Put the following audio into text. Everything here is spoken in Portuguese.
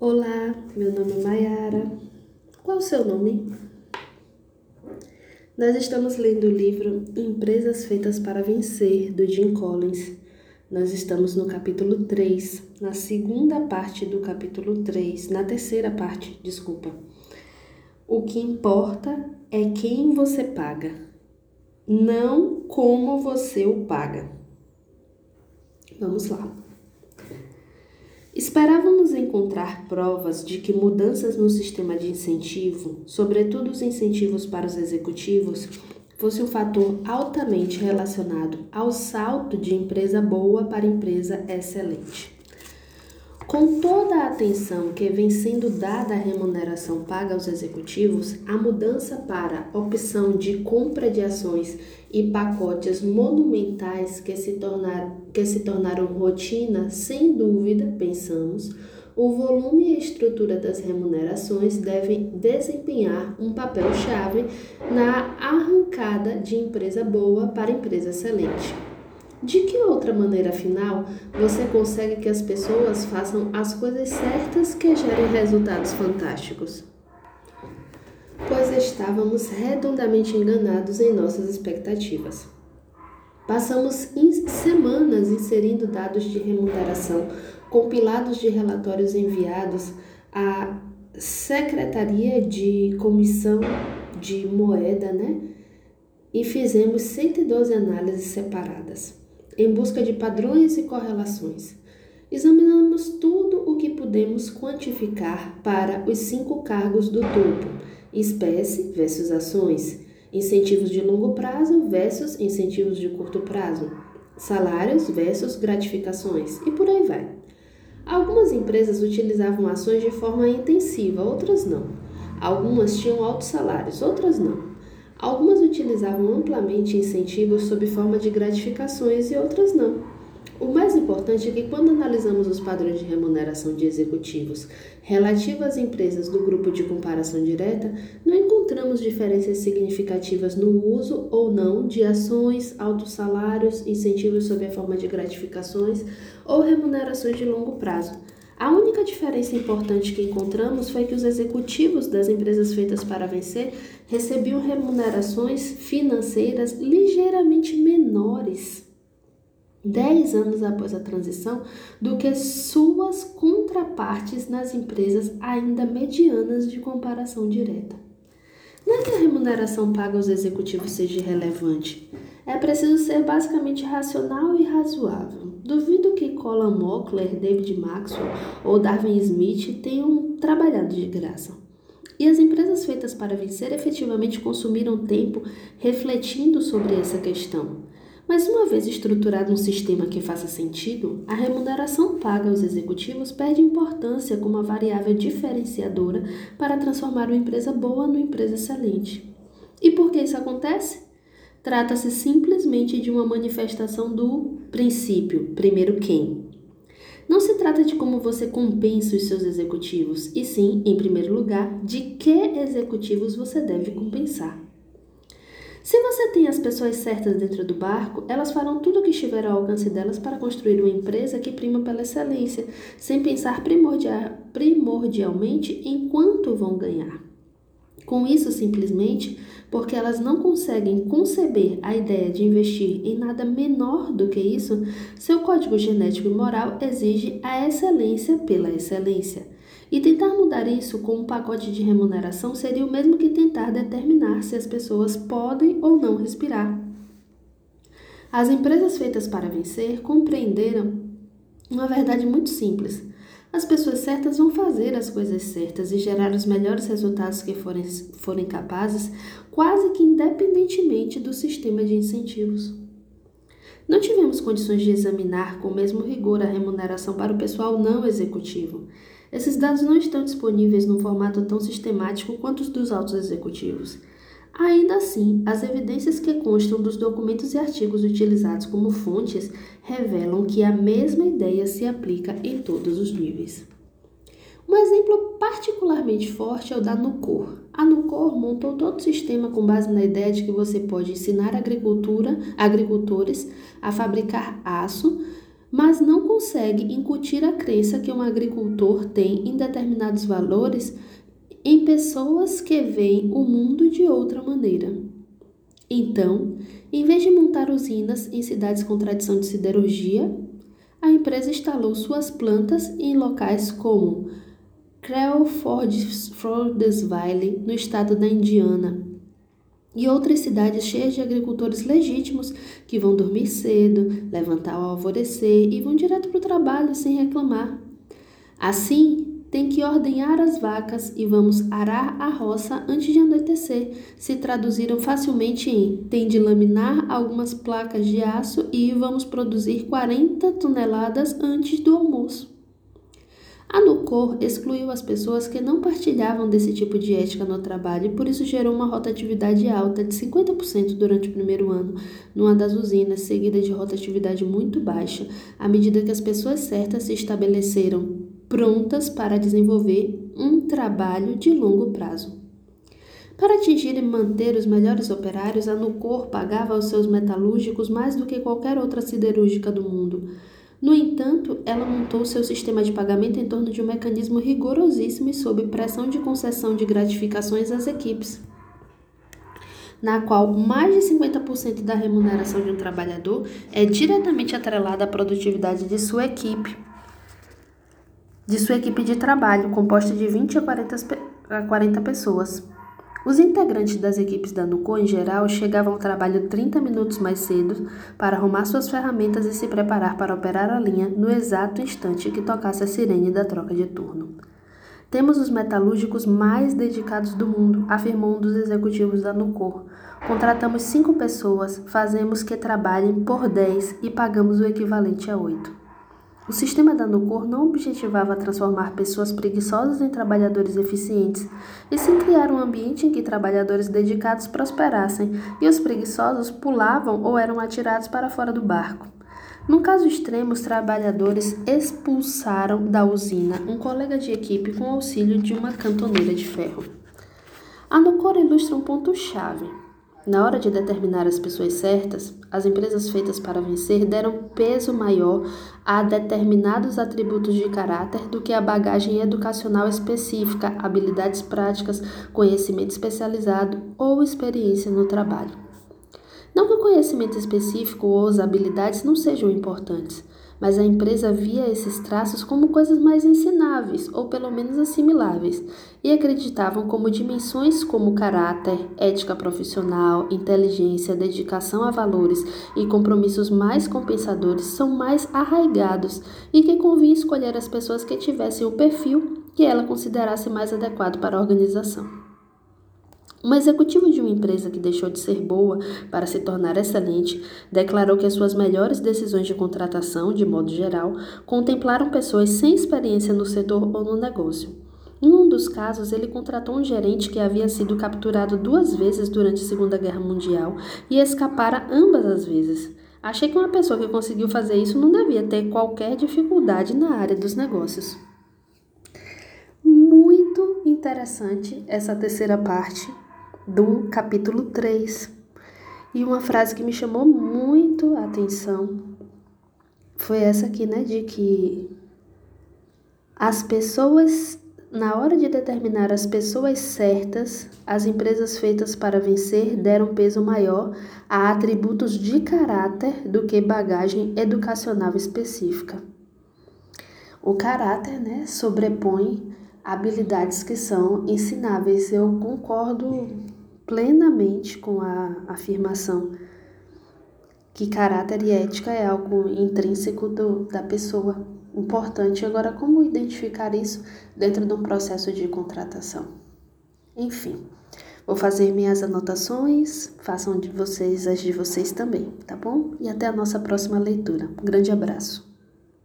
Olá, meu nome é Mayara. Qual o seu nome? Nós estamos lendo o livro Empresas Feitas para Vencer, do Jim Collins. Nós estamos no capítulo 3, na segunda parte do capítulo 3, na terceira parte, desculpa. O que importa é quem você paga, não como você o paga. Vamos lá. Esperávamos encontrar provas de que mudanças no sistema de incentivo, sobretudo os incentivos para os executivos, fosse um fator altamente relacionado ao salto de empresa boa para empresa excelente. Com toda a atenção que vem sendo dada à remuneração paga aos executivos, a mudança para opção de compra de ações e pacotes monumentais que se, tornar, que se tornaram rotina, sem dúvida, pensamos, o volume e a estrutura das remunerações devem desempenhar um papel-chave na arrancada de empresa boa para empresa excelente. De que outra maneira, afinal, você consegue que as pessoas façam as coisas certas que gerem resultados fantásticos? Pois estávamos redondamente enganados em nossas expectativas. Passamos semanas inserindo dados de remuneração compilados de relatórios enviados à Secretaria de Comissão de Moeda, né? E fizemos 112 análises separadas em busca de padrões e correlações. Examinamos tudo o que pudemos quantificar para os cinco cargos do topo: espécie versus ações, incentivos de longo prazo versus incentivos de curto prazo, salários versus gratificações e por aí vai. Algumas empresas utilizavam ações de forma intensiva, outras não. Algumas tinham altos salários, outras não. Algumas utilizavam amplamente incentivos sob forma de gratificações e outras não. O mais importante é que, quando analisamos os padrões de remuneração de executivos relativos às empresas do grupo de comparação direta, não encontramos diferenças significativas no uso ou não de ações, altos salários, incentivos sob a forma de gratificações ou remunerações de longo prazo. A única diferença importante que encontramos foi que os executivos das empresas feitas para vencer recebiam remunerações financeiras ligeiramente menores, 10 anos após a transição, do que suas contrapartes nas empresas ainda medianas de comparação direta. Não é que a remuneração paga aos executivos seja relevante. É preciso ser basicamente racional e razoável. Duvido que Colin Mockler, David Maxwell ou Darwin Smith tenham trabalhado de graça. E as empresas feitas para vencer efetivamente consumiram tempo refletindo sobre essa questão. Mas uma vez estruturado um sistema que faça sentido, a remuneração paga aos executivos perde importância como uma variável diferenciadora para transformar uma empresa boa numa empresa excelente. E por que isso acontece? Trata-se simplesmente de uma manifestação do princípio, primeiro quem. Não se trata de como você compensa os seus executivos, e sim, em primeiro lugar, de que executivos você deve compensar. Se você tem as pessoas certas dentro do barco, elas farão tudo o que estiver ao alcance delas para construir uma empresa que prima pela excelência, sem pensar primordial, primordialmente em quanto vão ganhar. Com isso, simplesmente porque elas não conseguem conceber a ideia de investir em nada menor do que isso, seu código genético e moral exige a excelência pela excelência. E tentar mudar isso com um pacote de remuneração seria o mesmo que tentar determinar se as pessoas podem ou não respirar. As empresas feitas para vencer compreenderam uma verdade muito simples. As pessoas certas vão fazer as coisas certas e gerar os melhores resultados que forem, forem capazes, quase que independentemente do sistema de incentivos. Não tivemos condições de examinar com o mesmo rigor a remuneração para o pessoal não executivo. Esses dados não estão disponíveis num formato tão sistemático quanto os dos altos executivos. Ainda assim, as evidências que constam dos documentos e artigos utilizados como fontes revelam que a mesma ideia se aplica em todos os níveis. Um exemplo particularmente forte é o da Nucor. A Nucor montou todo o sistema com base na ideia de que você pode ensinar agricultura, agricultores a fabricar aço mas não consegue incutir a crença que um agricultor tem em determinados valores em pessoas que veem o mundo de outra maneira. Então, em vez de montar usinas em cidades com tradição de siderurgia, a empresa instalou suas plantas em locais como Crawfordsville, no estado da Indiana, e outras cidades cheias de agricultores legítimos que vão dormir cedo, levantar ao alvorecer e vão direto para o trabalho sem reclamar. Assim, tem que ordenhar as vacas e vamos arar a roça antes de anoitecer. Se traduziram facilmente em tem de laminar algumas placas de aço e vamos produzir 40 toneladas antes do almoço. A Nucor excluiu as pessoas que não partilhavam desse tipo de ética no trabalho e por isso gerou uma rotatividade alta de 50% durante o primeiro ano numa das usinas, seguida de rotatividade muito baixa, à medida que as pessoas certas se estabeleceram prontas para desenvolver um trabalho de longo prazo. Para atingir e manter os melhores operários, a Nucor pagava aos seus metalúrgicos mais do que qualquer outra siderúrgica do mundo. No entanto, ela montou seu sistema de pagamento em torno de um mecanismo rigorosíssimo e sob pressão de concessão de gratificações às equipes, na qual mais de 50% da remuneração de um trabalhador é diretamente atrelada à produtividade de sua equipe de sua equipe de trabalho, composta de 20 a 40, a 40 pessoas. Os integrantes das equipes da NUCO, em geral, chegavam ao trabalho 30 minutos mais cedo para arrumar suas ferramentas e se preparar para operar a linha no exato instante que tocasse a sirene da troca de turno. Temos os metalúrgicos mais dedicados do mundo, afirmou um dos executivos da Nucor. Contratamos cinco pessoas, fazemos que trabalhem por 10 e pagamos o equivalente a 8. O sistema da Nucor não objetivava transformar pessoas preguiçosas em trabalhadores eficientes, e sim criar um ambiente em que trabalhadores dedicados prosperassem e os preguiçosos pulavam ou eram atirados para fora do barco. Num caso extremo, os trabalhadores expulsaram da usina um colega de equipe com auxílio de uma cantoneira de ferro. A Nucor ilustra um ponto-chave. Na hora de determinar as pessoas certas, as empresas feitas para vencer deram peso maior a determinados atributos de caráter do que a bagagem educacional específica, habilidades práticas, conhecimento especializado ou experiência no trabalho. Não que o conhecimento específico ou as habilidades não sejam importantes, mas a empresa via esses traços como coisas mais ensináveis ou pelo menos assimiláveis e acreditavam como dimensões como caráter, ética profissional, inteligência, dedicação a valores e compromissos mais compensadores são mais arraigados e que convinha escolher as pessoas que tivessem o perfil que ela considerasse mais adequado para a organização. Uma executiva de uma empresa que deixou de ser boa para se tornar excelente declarou que as suas melhores decisões de contratação, de modo geral, contemplaram pessoas sem experiência no setor ou no negócio. Em um dos casos, ele contratou um gerente que havia sido capturado duas vezes durante a Segunda Guerra Mundial e escapara ambas as vezes. Achei que uma pessoa que conseguiu fazer isso não devia ter qualquer dificuldade na área dos negócios. Muito interessante essa terceira parte do capítulo 3. E uma frase que me chamou muito a atenção foi essa aqui, né, de que as pessoas, na hora de determinar as pessoas certas, as empresas feitas para vencer deram peso maior a atributos de caráter do que bagagem educacional específica. O caráter, né, sobrepõe habilidades que são ensináveis. Eu concordo plenamente com a afirmação que caráter e ética é algo intrínseco do, da pessoa, importante. Agora, como identificar isso dentro de um processo de contratação? Enfim, vou fazer minhas anotações, façam de vocês as de vocês também, tá bom? E até a nossa próxima leitura. Um grande abraço.